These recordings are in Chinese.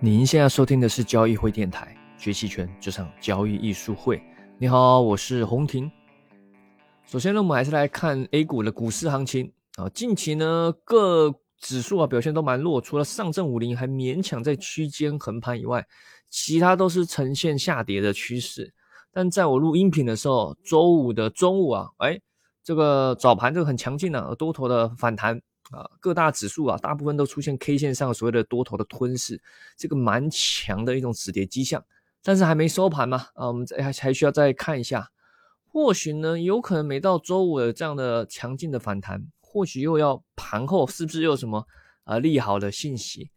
您现在收听的是交易会电台，学期权就上交易艺术会。你好，我是洪婷。首先呢，我们还是来看 A 股的股市行情啊。近期呢，各指数啊表现都蛮弱，除了上证五零还勉强在区间横盘以外，其他都是呈现下跌的趋势。但在我录音频的时候，周五的中午啊，哎，这个早盘这个很强劲的多头的反弹。啊，各大指数啊，大部分都出现 K 线上所谓的多头的吞噬，这个蛮强的一种止跌迹象，但是还没收盘嘛，啊，我们还还需要再看一下，或许呢，有可能没到周五的这样的强劲的反弹，或许又要盘后是不是又有什么啊利好的信息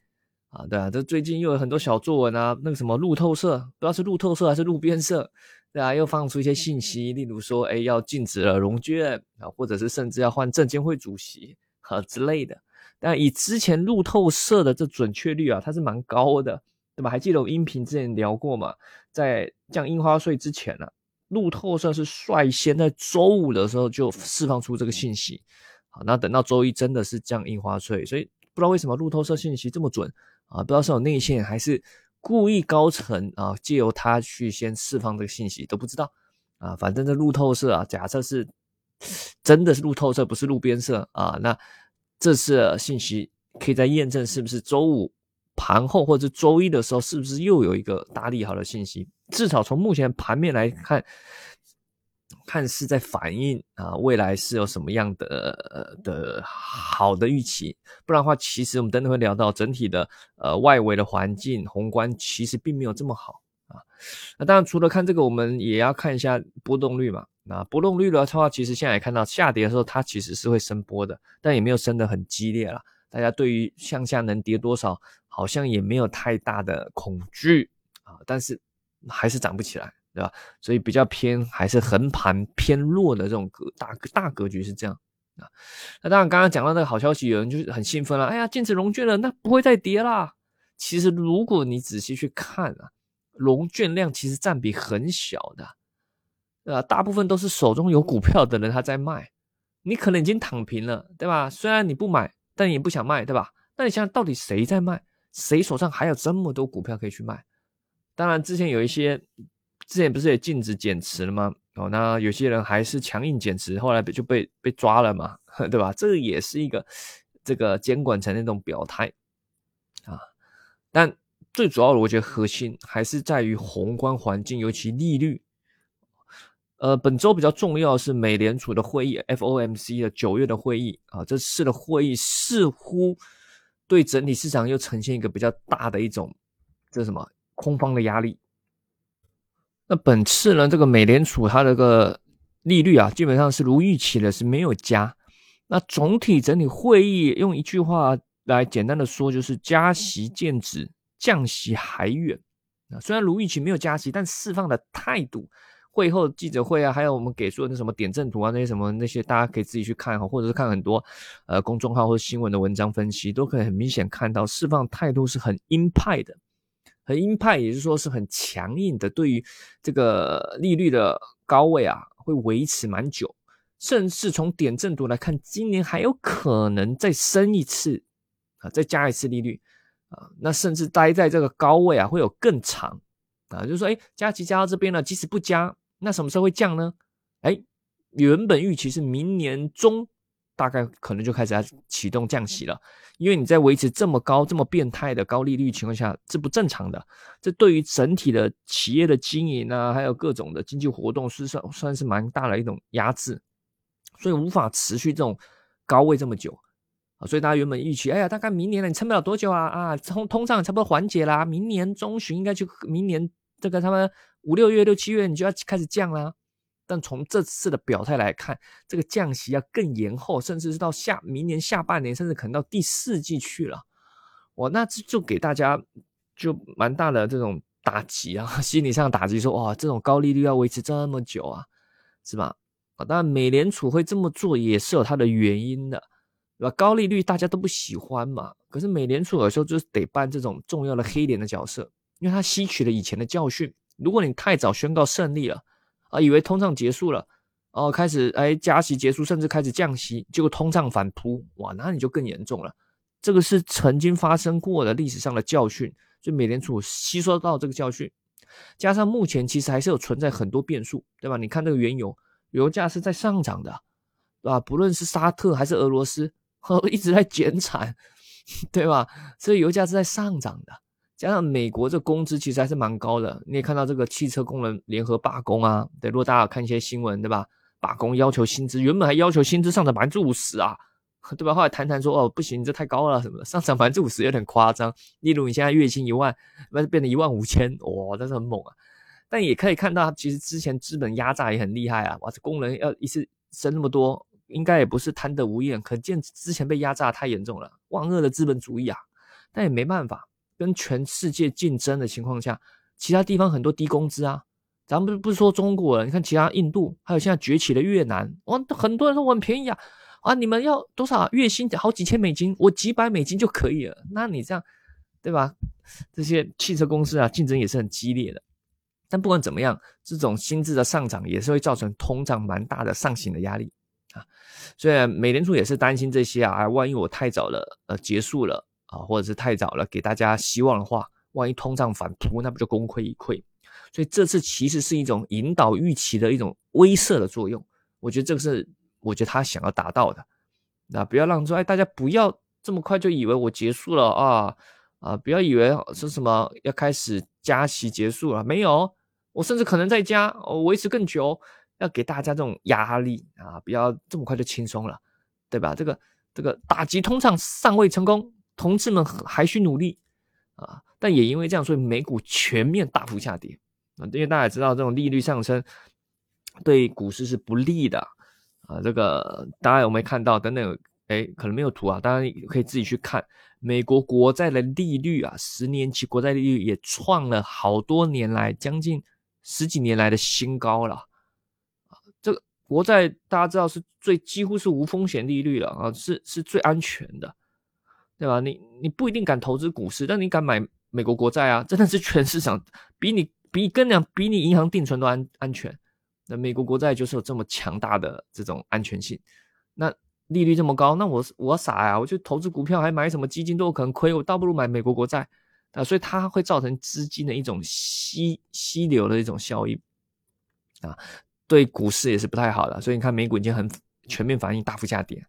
啊？对啊，这最近又有很多小作文啊，那个什么路透社，不知道是路透社还是路边社，对啊，又放出一些信息，例如说，哎，要禁止了融券啊，或者是甚至要换证监会主席。啊之类的，但以之前路透社的这准确率啊，它是蛮高的，对吧？还记得我音频之前聊过嘛？在降印花税之前呢，路透社是率先在周五的时候就释放出这个信息。好，那等到周一真的是降印花税，所以不知道为什么路透社信息这么准啊？不知道是有内线还是故意高层啊，借由他去先释放这个信息都不知道啊。反正这路透社啊，假设是 真的是路透社，不是路边社啊，那。这次信息可以再验证是不是周五盘后或者周一的时候，是不是又有一个大利好的信息？至少从目前盘面来看，看是在反映啊未来是有什么样的的好的预期。不然的话，其实我们等等会聊到整体的呃外围的环境宏观其实并没有这么好啊。那当然除了看这个，我们也要看一下波动率嘛。那波动率的话，其实现在也看到下跌的时候，它其实是会升波的，但也没有升得很激烈了。大家对于向下能跌多少，好像也没有太大的恐惧啊。但是还是涨不起来，对吧？所以比较偏还是横盘偏弱的这种格大大格局是这样啊。那当然，刚刚讲到那个好消息，有人就是很兴奋了。哎呀，禁止融券了，那不会再跌啦。其实如果你仔细去看啊，融券量其实占比很小的。呃？大部分都是手中有股票的人他在卖，你可能已经躺平了，对吧？虽然你不买，但你也不想卖，对吧？那你想想到底谁在卖？谁手上还有这么多股票可以去卖？当然，之前有一些，之前不是也禁止减持了吗？哦，那有些人还是强硬减持，后来就被被抓了嘛，对吧？这也是一个这个监管层那种表态啊。但最主要的，我觉得核心还是在于宏观环境，尤其利率。呃，本周比较重要是美联储的会议，FOMC 的九月的会议啊，这次的会议似乎对整体市场又呈现一个比较大的一种这什么空方的压力。那本次呢，这个美联储它这个利率啊，基本上是如预期的，是没有加。那总体整体会议用一句话来简单的说，就是加息见止，降息还远。啊，虽然如预期没有加息，但释放的态度。会后记者会啊，还有我们给出的那什么点阵图啊，那些什么那些，大家可以自己去看哈，或者是看很多呃公众号或者新闻的文章分析，都可以很明显看到释放态度是很鹰派的，很鹰派，也就是说是很强硬的，对于这个利率的高位啊，会维持蛮久，甚至从点阵图来看，今年还有可能再升一次啊，再加一次利率啊，那甚至待在这个高位啊，会有更长啊，就是说，哎，加息加到这边了，即使不加。那什么时候会降呢？哎，原本预期是明年中，大概可能就开始要启动降息了。因为你在维持这么高、这么变态的高利率情况下，这不正常的。这对于整体的企业的经营啊，还有各种的经济活动，是算算是蛮大的一种压制，所以无法持续这种高位这么久所以大家原本预期，哎呀，大概明年了，你撑不了多久啊啊，通通胀差不多缓解啦，明年中旬应该就明年这个他们。五六月、六七月，你就要开始降啦。但从这次的表态来看，这个降息要更延后，甚至是到下明年下半年，甚至可能到第四季去了。哇，那这就给大家就蛮大的这种打击啊，心理上打击，说哇，这种高利率要维持这么久啊，是吧？啊，当然美联储会这么做也是有它的原因的，对吧？高利率大家都不喜欢嘛，可是美联储有时候就是得扮这种重要的黑脸的角色，因为他吸取了以前的教训。如果你太早宣告胜利了，啊，以为通胀结束了，哦，开始哎加息结束，甚至开始降息，结果通胀反扑，哇，那你就更严重了。这个是曾经发生过的历史上的教训，所以美联储吸收到这个教训，加上目前其实还是有存在很多变数，对吧？你看这个原油，油价是在上涨的，对吧？不论是沙特还是俄罗斯，一直在减产，对吧？所以油价是在上涨的。加上美国这工资其实还是蛮高的，你也看到这个汽车工人联合罢工啊，对，如果大家有看一些新闻，对吧？罢工要求薪资，原本还要求薪资上涨百分之五十啊，对吧？后来谈谈说，哦，不行，这太高了，什么的，上涨百分之五十有点夸张。例如你现在月薪一万，那变成一万五千，哇，那是很猛啊。但也可以看到，其实之前资本压榨也很厉害啊，哇，这工人要一次升那么多，应该也不是贪得无厌，可见之前被压榨太严重了，万恶的资本主义啊。但也没办法。跟全世界竞争的情况下，其他地方很多低工资啊。咱们不是不是说中国人，你看其他印度，还有现在崛起的越南，哇，很多人说我很便宜啊，啊，你们要多少月薪？好几千美金，我几百美金就可以了。那你这样，对吧？这些汽车公司啊，竞争也是很激烈的。但不管怎么样，这种薪资的上涨也是会造成通胀蛮大的上行的压力啊。虽然美联储也是担心这些啊，万一我太早了，呃，结束了。啊，或者是太早了，给大家希望的话，万一通胀反扑，那不就功亏一篑？所以这次其实是一种引导预期的一种威慑的作用。我觉得这个是，我觉得他想要达到的。那不要让说，哎，大家不要这么快就以为我结束了啊啊！不要以为是什么要开始加息结束了，没有，我甚至可能在加，我维持更久，要给大家这种压力啊！不要这么快就轻松了，对吧？这个这个打击通胀尚未成功。同志们还需努力啊！但也因为这样，所以美股全面大幅下跌啊！因为大家知道，这种利率上升对股市是不利的啊！这个大家有没有看到？等等，哎，可能没有图啊，大家可以自己去看。美国国债的利率啊，十年期国债利率也创了好多年来将近十几年来的新高了！国债大家知道是最几乎是无风险利率了啊，是是最安全的。对吧？你你不一定敢投资股市，但你敢买美国国债啊？真的是全市场比你比跟讲比你银行定存都安安全。那美国国债就是有这么强大的这种安全性。那利率这么高，那我我傻呀？我就投资股票还买什么基金都有可能亏，我倒不如买美国国债啊。所以它会造成资金的一种吸吸流的一种效应啊，对股市也是不太好的。所以你看美股已经很全面反应，大幅下跌。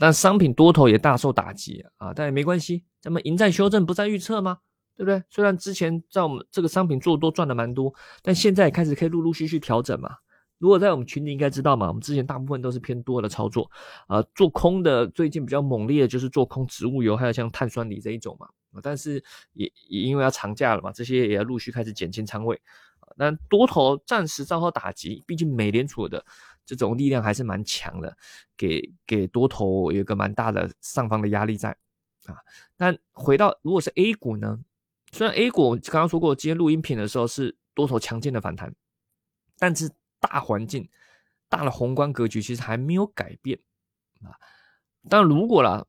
但商品多头也大受打击啊，但也没关系，咱们赢在修正，不在预测吗？对不对？虽然之前在我们这个商品做多赚的蛮多，但现在开始可以陆陆续续调整嘛。如果在我们群里应该知道嘛，我们之前大部分都是偏多的操作啊，做空的最近比较猛烈的就是做空植物油，还有像碳酸锂这一种嘛。但是也也因为要长假了嘛，这些也要陆续开始减轻仓位。但多头暂时遭到打击，毕竟美联储的。这种力量还是蛮强的，给给多头有一个蛮大的上方的压力在啊。但回到如果是 A 股呢？虽然 A 股刚刚说过，今天录音品的时候是多头强劲的反弹，但是大环境、大的宏观格局其实还没有改变啊。但如果啦。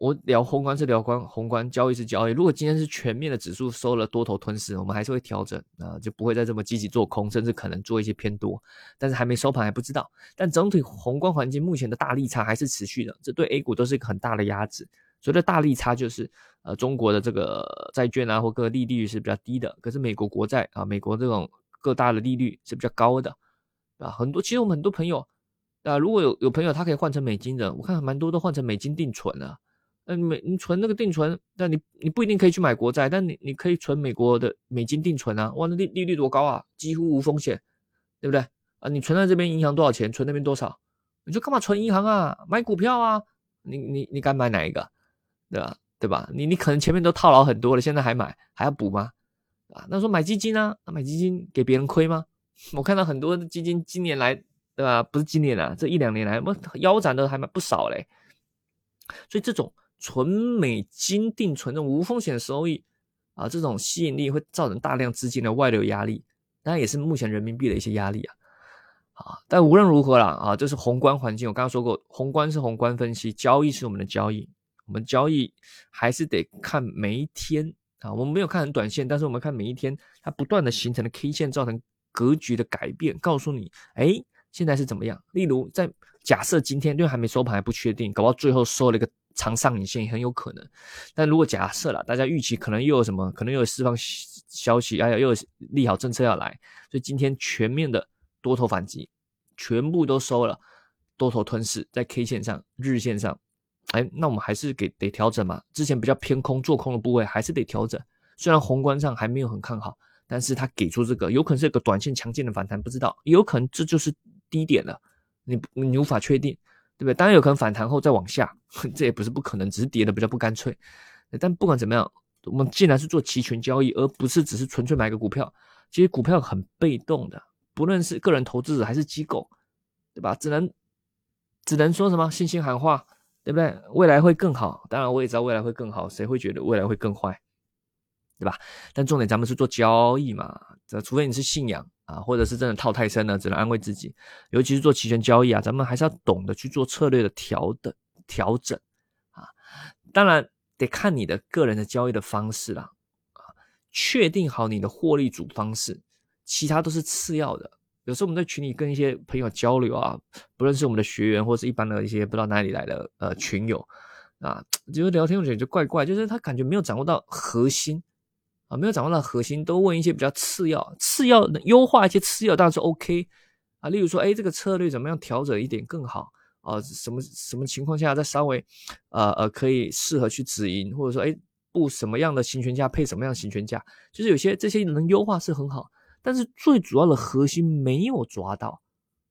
我聊宏观是聊关宏观交易是交易。如果今天是全面的指数收了多头吞噬，我们还是会调整啊，就不会再这么积极做空，甚至可能做一些偏多。但是还没收盘还不知道。但整体宏观环境目前的大利差还是持续的，这对 A 股都是一个很大的压制。所谓的大利差就是呃中国的这个债券啊或各个利率是比较低的，可是美国国债啊美国这种各大的利率是比较高的啊。很多其实我们很多朋友啊，如果有有朋友他可以换成美金的，我看蛮多都换成美金定存了。嗯，美你存那个定存，但你你不一定可以去买国债，但你你可以存美国的美金定存啊，哇，那利利率多高啊，几乎无风险，对不对？啊，你存在这边银行多少钱，存那边多少，你就干嘛存银行啊？买股票啊？你你你敢买哪一个？对吧？对吧？你你可能前面都套牢很多了，现在还买还要补吗？啊，那说买基金呢？买基金给别人亏吗？我看到很多基金今年来，对吧？不是今年啊，这一两年来，我腰斩的还蛮不少嘞，所以这种。纯美金定存这种无风险收益啊，这种吸引力会造成大量资金的外流压力，当然也是目前人民币的一些压力啊。啊，但无论如何啦，啊，这是宏观环境。我刚刚说过，宏观是宏观分析，交易是我们的交易，我们交易还是得看每一天啊。我们没有看很短线，但是我们看每一天它不断的形成的 K 线造成格局的改变，告诉你，哎，现在是怎么样？例如在假设今天因为还没收盘还不确定，搞到最后收了一个。长上影线，很有可能。但如果假设了，大家预期可能又有什么，可能又有释放消息，哎呀，又有利好政策要来，所以今天全面的多头反击，全部都收了，多头吞噬，在 K 线上、日线上，哎，那我们还是给得调整嘛。之前比较偏空做空的部位还是得调整，虽然宏观上还没有很看好，但是他给出这个，有可能是一个短线强劲的反弹，不知道，有可能这就是低点了，你你无法确定。对不对？当然有可能反弹后再往下，这也不是不可能，只是跌的比较不干脆。但不管怎么样，我们既然是做期权交易，而不是只是纯粹买个股票，其实股票很被动的，不论是个人投资者还是机构，对吧？只能只能说什么信心喊话，对不对？未来会更好。当然我也知道未来会更好，谁会觉得未来会更坏？对吧？但重点咱们是做交易嘛，这除非你是信仰啊，或者是真的套太深了，只能安慰自己。尤其是做期权交易啊，咱们还是要懂得去做策略的调的调整啊。当然得看你的个人的交易的方式啦啊，确定好你的获利主方式，其他都是次要的。有时候我们在群里跟一些朋友交流啊，不论是我们的学员或是一般的一些不知道哪里来的呃群友啊，就是聊天我觉得就怪怪，就是他感觉没有掌握到核心。啊，没有掌握到核心，都问一些比较次要、次要优化一些次要，当然是 OK 啊。例如说，哎，这个策略怎么样调整一点更好啊？什么什么情况下再稍微呃呃可以适合去止盈，或者说，哎，布什么样的行权价配什么样的行权价？就是有些这些能优化是很好，但是最主要的核心没有抓到，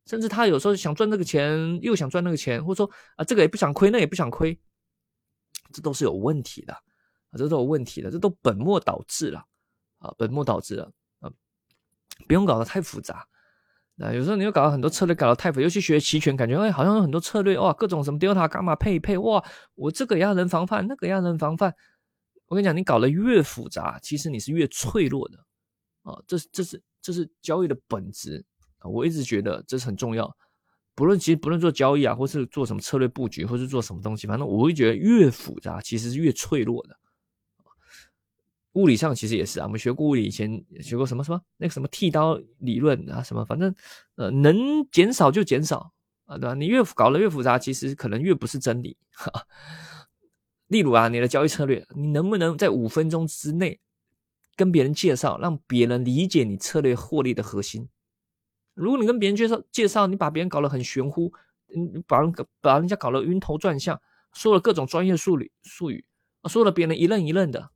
甚至他有时候想赚这个钱，又想赚那个钱，或者说啊，这个也不想亏，那也不想亏，这都是有问题的。这都有问题的，这都本末倒置了啊！本末倒置了啊！不用搞得太复杂。那有时候你又搞了很多策略，搞得太复杂，尤其学期权，感觉哎，好像有很多策略哇，各种什么 delta 伽马配一配哇，我这个要能防范，那个要能防范。我跟你讲，你搞得越复杂，其实你是越脆弱的啊！这是这是这是交易的本质啊！我一直觉得这是很重要。不论其实不论做交易啊，或是做什么策略布局，或是做什么东西，反正我会觉得越复杂，其实是越脆弱的。物理上其实也是啊，我们学过物理，以前学过什么什么那个什么剃刀理论啊，什么反正呃能减少就减少啊，对吧？你越搞得越复杂，其实可能越不是真理。例如啊，你的交易策略，你能不能在五分钟之内跟别人介绍，让别人理解你策略获利的核心？如果你跟别人介绍介绍，你把别人搞得很玄乎，嗯，把人把人家搞得晕头转向，说了各种专业术语术语，说了别人一愣一愣的。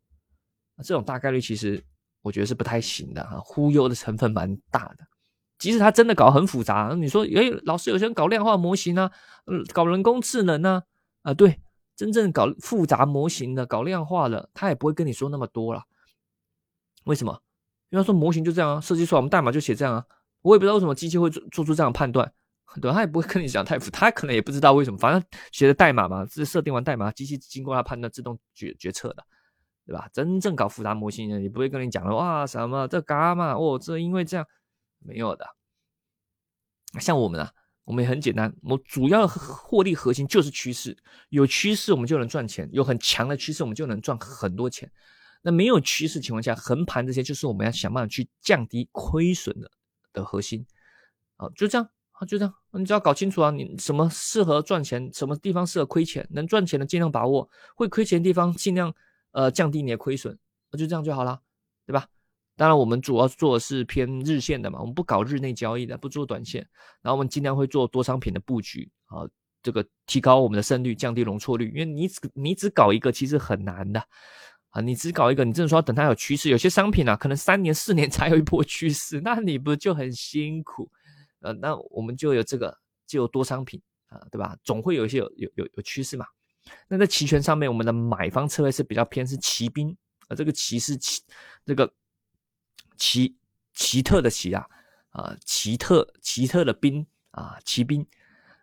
这种大概率其实我觉得是不太行的哈，忽悠的成分蛮大的。即使他真的搞很复杂，你说，诶，老师有些人搞量化模型呢，搞人工智能呢，啊，对，真正搞复杂模型的、搞量化的，他也不会跟你说那么多了。为什么？因为他说模型就这样啊，设计出来我们代码就写这样啊，我也不知道为什么机器会做做出这样的判断，对吧？他也不会跟你讲太复杂，他可能也不知道为什么，反正写的代码嘛，是设定完代码，机器经过他判断自动决决策的。对吧？真正搞复杂模型的，也不会跟你讲了哇，什么这伽马哦，这因为这样没有的。像我们啊，我们也很简单，我主要获利核心就是趋势，有趋势我们就能赚钱，有很强的趋势我们就能赚很多钱。那没有趋势情况下，横盘这些就是我们要想办法去降低亏损的的核心。啊，就这样啊，就这样，你只要搞清楚啊，你什么适合赚钱，什么地方适合亏钱，能赚钱的尽量把握，会亏钱的地方尽量。呃，降低你的亏损，那就这样就好了，对吧？当然，我们主要做的是偏日线的嘛，我们不搞日内交易的，不做短线。然后我们尽量会做多商品的布局啊，这个提高我们的胜率，降低容错率。因为你只你只搞一个，其实很难的啊。你只搞一个，你真的说等它有趋势，有些商品啊，可能三年四年 才有一波趋势，那你不就很辛苦？呃，那我们就有这个，就有多商品啊，对吧？总会有一些有有有有趋势嘛。那在期权上面，我们的买方策略是比较偏是骑兵啊，这个骑是奇这个奇奇特的奇啊啊，奇特奇特的兵啊，骑兵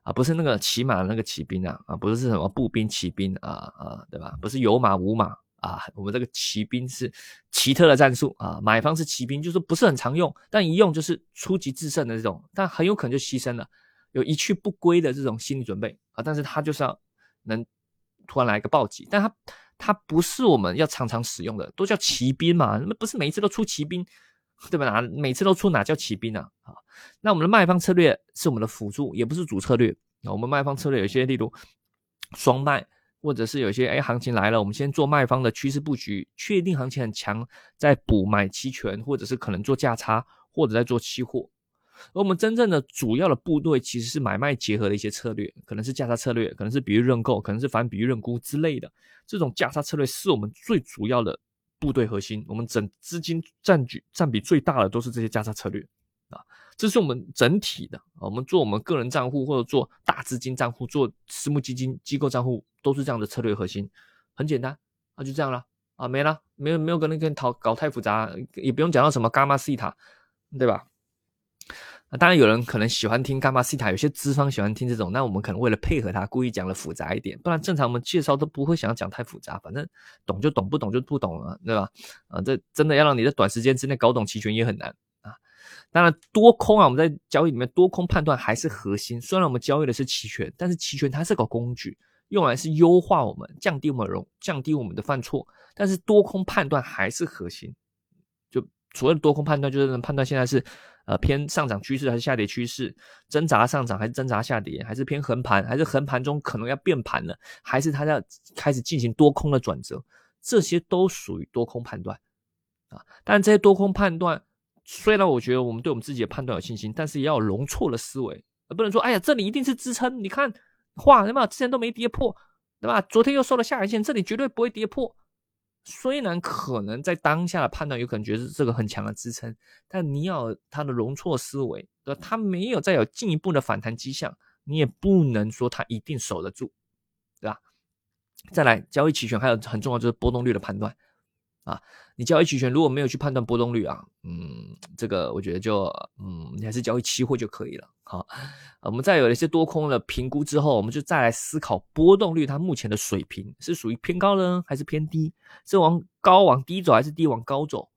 啊，不是那个骑马的那个骑兵啊啊，不是什么步兵骑兵啊啊，对吧？不是有马无马啊，我们这个骑兵是奇特的战术啊，买方是骑兵，就是不是很常用，但一用就是初级制胜的这种，但很有可能就牺牲了，有一去不归的这种心理准备啊，但是他就是要能。突然来一个暴击，但它它不是我们要常常使用的，都叫骑兵嘛，那不是每一次都出骑兵，对吧？哪每次都出哪叫骑兵啊？啊，那我们的卖方策略是我们的辅助，也不是主策略。我们卖方策略有些例如双卖或者是有些哎行情来了，我们先做卖方的趋势布局，确定行情很强，再补买期权，或者是可能做价差，或者在做期货。而我们真正的主要的部队其实是买卖结合的一些策略，可能是价差策略，可能是比喻认购，可能是反比喻认沽之类的。这种价差策略是我们最主要的部队核心，我们整资金占据占比最大的都是这些价差策略啊。这是我们整体的，我们做我们个人账户或者做大资金账户，做私募基金机构账户，都是这样的策略核心，很简单，那就这样了啊，没了，没有没有跟那跟讨搞太复杂，也不用讲到什么伽马西塔，对吧？当然有人可能喜欢听伽马西塔，有些资方喜欢听这种，那我们可能为了配合他，故意讲的复杂一点，不然正常我们介绍都不会想要讲太复杂，反正懂就懂，不懂就不懂了，对吧？啊，这真的要让你在短时间之内搞懂期权也很难啊。当然，多空啊，我们在交易里面多空判断还是核心。虽然我们交易的是期权，但是期权它是个工具，用来是优化我们、降低我们容、降低我们的犯错。但是多空判断还是核心。所谓的多空判断，就是能判断现在是呃偏上涨趋势还是下跌趋势，挣扎上涨还是挣扎下跌，还是偏横盘，还是横盘中可能要变盘了，还是它要开始进行多空的转折，这些都属于多空判断啊。但这些多空判断。虽然我觉得我们对我们自己的判断有信心，但是也要容错的思维，而不能说，哎呀，这里一定是支撑。你看，画对吧？之前都没跌破，对吧？昨天又收了下影线，这里绝对不会跌破。虽然可能在当下的判断有可能觉得这个很强的支撑，但你要他的容错思维，对吧？它没有再有进一步的反弹迹象，你也不能说他一定守得住，对吧？再来，交易期权还有很重要就是波动率的判断。啊，你交易期权如果没有去判断波动率啊，嗯，这个我觉得就嗯，你还是交易期货就可以了。好，我们再有一些多空的评估之后，我们就再来思考波动率它目前的水平是属于偏高呢，还是偏低？是往高往低走，还是低往高走？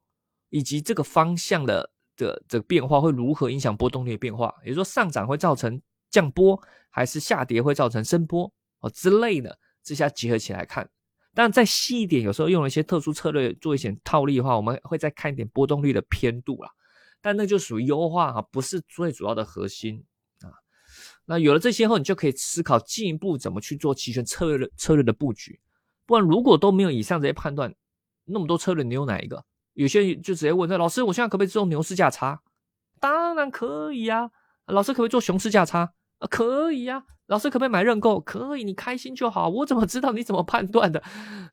以及这个方向的的这个变化会如何影响波动率的变化？也就是说，上涨会造成降波，还是下跌会造成升波？哦之类的，这下结合起来看。但再细一点，有时候用了一些特殊策略做一些套利的话，我们会再看一点波动率的偏度啦。但那就属于优化哈，不是最主要的核心啊。那有了这些后，你就可以思考进一步怎么去做期权策略的策略的布局。不然如果都没有以上这些判断，那么多策略你有哪一个？有些人就直接问说：“老师，我现在可不可以做牛市价差？”当然可以呀。老师可不可以做熊市价差？啊，可以呀。老师可不可以买认购？可以，你开心就好。我怎么知道你怎么判断的，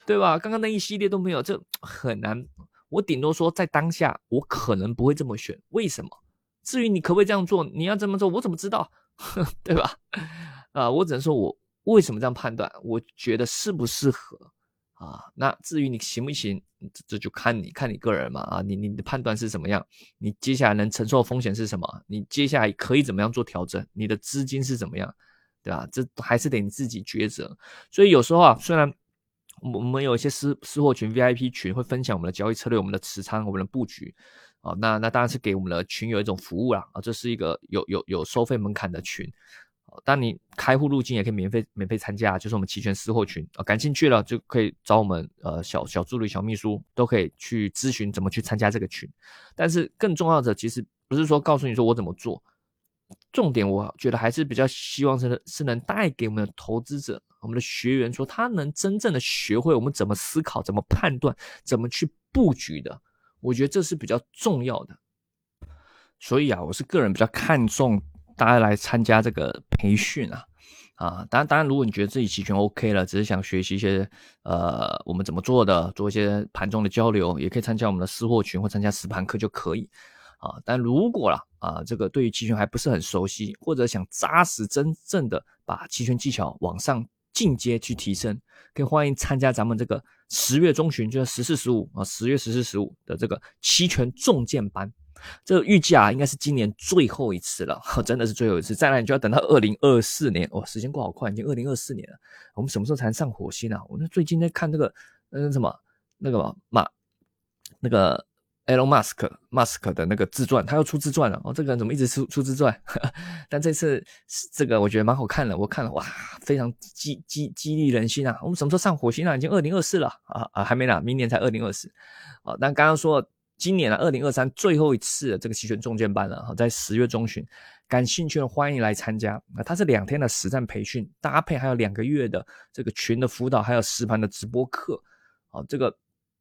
对吧？刚刚那一系列都没有，这很难。我顶多说在当下，我可能不会这么选。为什么？至于你可不可以这样做，你要这么做，我怎么知道？对吧？啊，我只能说我为什么这样判断，我觉得适不适合啊？那至于你行不行？这这就看你看你个人嘛啊，你你的判断是什么样？你接下来能承受风险是什么？你接下来可以怎么样做调整？你的资金是怎么样？对吧？这还是得你自己抉择。所以有时候啊，虽然我们有一些私私货群 VIP 群会分享我们的交易策略、我们的持仓、我们的布局啊，那那当然是给我们的群有一种服务啦啊，这是一个有有有收费门槛的群。当你开户路径也可以免费免费参加，就是我们期权私货群啊，感兴趣了就可以找我们呃小小助理、小秘书都可以去咨询怎么去参加这个群。但是更重要的其实不是说告诉你说我怎么做。重点，我觉得还是比较希望是是能带给我们的投资者、我们的学员，说他能真正的学会我们怎么思考、怎么判断、怎么去布局的。我觉得这是比较重要的。所以啊，我是个人比较看重大家来参加这个培训啊啊！当然，当然，如果你觉得自己期权 OK 了，只是想学习一些呃我们怎么做的，做一些盘中的交流，也可以参加我们的私货群或参加实盘课就可以。啊，但如果啦啊，这个对于期权还不是很熟悉，或者想扎实真正的把期权技巧往上进阶去提升，可以欢迎参加咱们这个十月中旬，就是十四十五啊，十月十四十五的这个期权重建班。这个预计啊，应该是今年最后一次了，真的是最后一次。再来你就要等到二零二四年哦，时间过好快，已经二零二四年了。我们什么时候才能上火星啊？我们最近在看那个嗯什么那个马那个。Elon Musk Musk 的那个自传，他要出自传了哦。这个人怎么一直出出自传？但这次这个我觉得蛮好看的，我看了哇，非常激激激励人心啊！我们什么时候上火星啊？已经二零二四了啊啊，还没呢，明年才二零二四。哦，但刚刚说今年啊，二零二三最后一次的这个期权中间班了哈，在十月中旬，感兴趣的欢迎来参加啊！它是两天的实战培训，搭配还有两个月的这个群的辅导，还有实盘的直播课啊，这个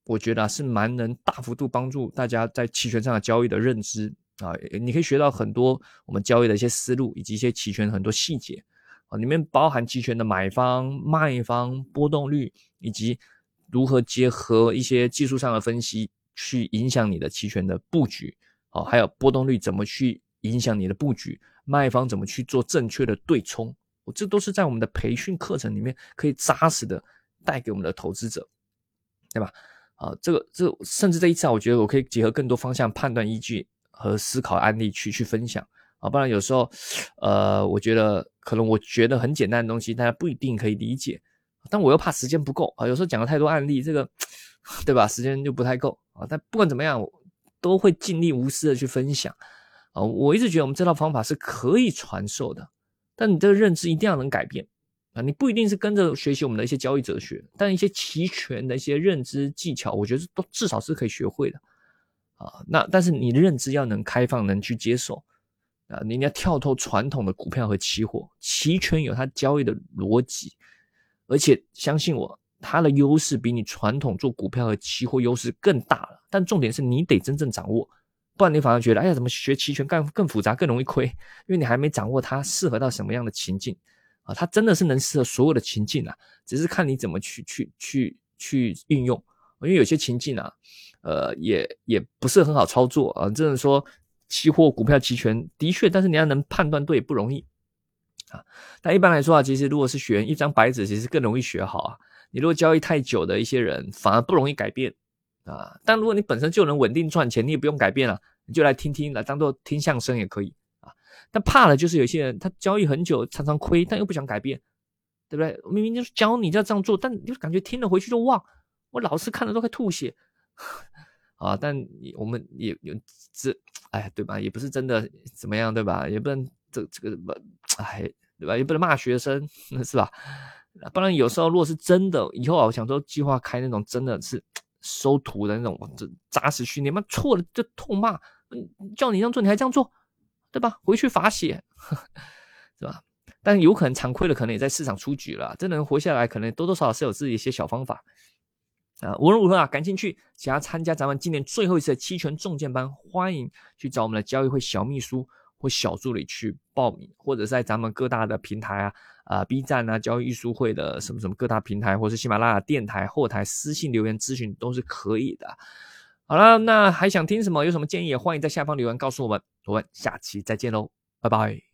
我觉得是蛮能大幅度帮助大家在期权上的交易的认知啊，你可以学到很多我们交易的一些思路，以及一些期权很多细节啊，里面包含期权的买方、卖方、波动率，以及如何结合一些技术上的分析。去影响你的期权的布局，哦，还有波动率怎么去影响你的布局，卖方怎么去做正确的对冲，我这都是在我们的培训课程里面可以扎实的带给我们的投资者，对吧？啊，这个这甚至这一次啊，我觉得我可以结合更多方向判断依据和思考案例去去分享啊，不然有时候，呃，我觉得可能我觉得很简单的东西，大家不一定可以理解，但我又怕时间不够啊，有时候讲了太多案例，这个 对吧？时间就不太够。啊，但不管怎么样，都会尽力无私的去分享啊！我一直觉得我们这套方法是可以传授的，但你这个认知一定要能改变你不一定是跟着学习我们的一些交易哲学，但一些期权的一些认知技巧，我觉得都至少是可以学会的啊！那但是你的认知要能开放，能去接受啊！你要跳脱传统的股票和期货，期权有它交易的逻辑，而且相信我。它的优势比你传统做股票和期货优势更大了，但重点是你得真正掌握，不然你反而觉得，哎呀，怎么学期权更更复杂，更容易亏？因为你还没掌握它适合到什么样的情境啊，它真的是能适合所有的情境啊，只是看你怎么去去去去运用。因为有些情境啊，呃，也也不是很好操作啊，真的说期货、股票、期权的确，但是你要能判断对不容易啊。但一般来说啊，其实如果是学一张白纸，其实更容易学好啊。你如果交易太久的一些人，反而不容易改变啊。但如果你本身就能稳定赚钱，你也不用改变了，你就来听听，来当做听相声也可以。但怕的就是有些人他交易很久，常常亏，但又不想改变，对不对？明明就是教你要这样做，但你就感觉听了回去就忘。我老是看了都快吐血 啊。但我们也有这，哎，对吧？也不是真的怎么样，对吧？也不能这这个不，哎，对吧？也不能骂学生，是吧？不然有时候如果是真的，以后啊，我想说计划开那种真的是收徒的那种这扎实训练，妈错了就痛骂，叫你这样做你还这样做，对吧？回去罚写，是吧？但有可能常亏的，可能也在市场出局了，真能活下来，可能多多少少是有自己一些小方法啊。无论如何啊，感兴趣想要参加咱们今年最后一次的期权重建班，欢迎去找我们的交易会小秘书。或小助理去报名，或者在咱们各大的平台啊，啊 B 站啊，交易艺术会的什么什么各大平台，或是喜马拉雅电台后台私信留言咨询都是可以的。好了，那还想听什么？有什么建议也欢迎在下方留言告诉我们。我们下期再见喽，拜拜。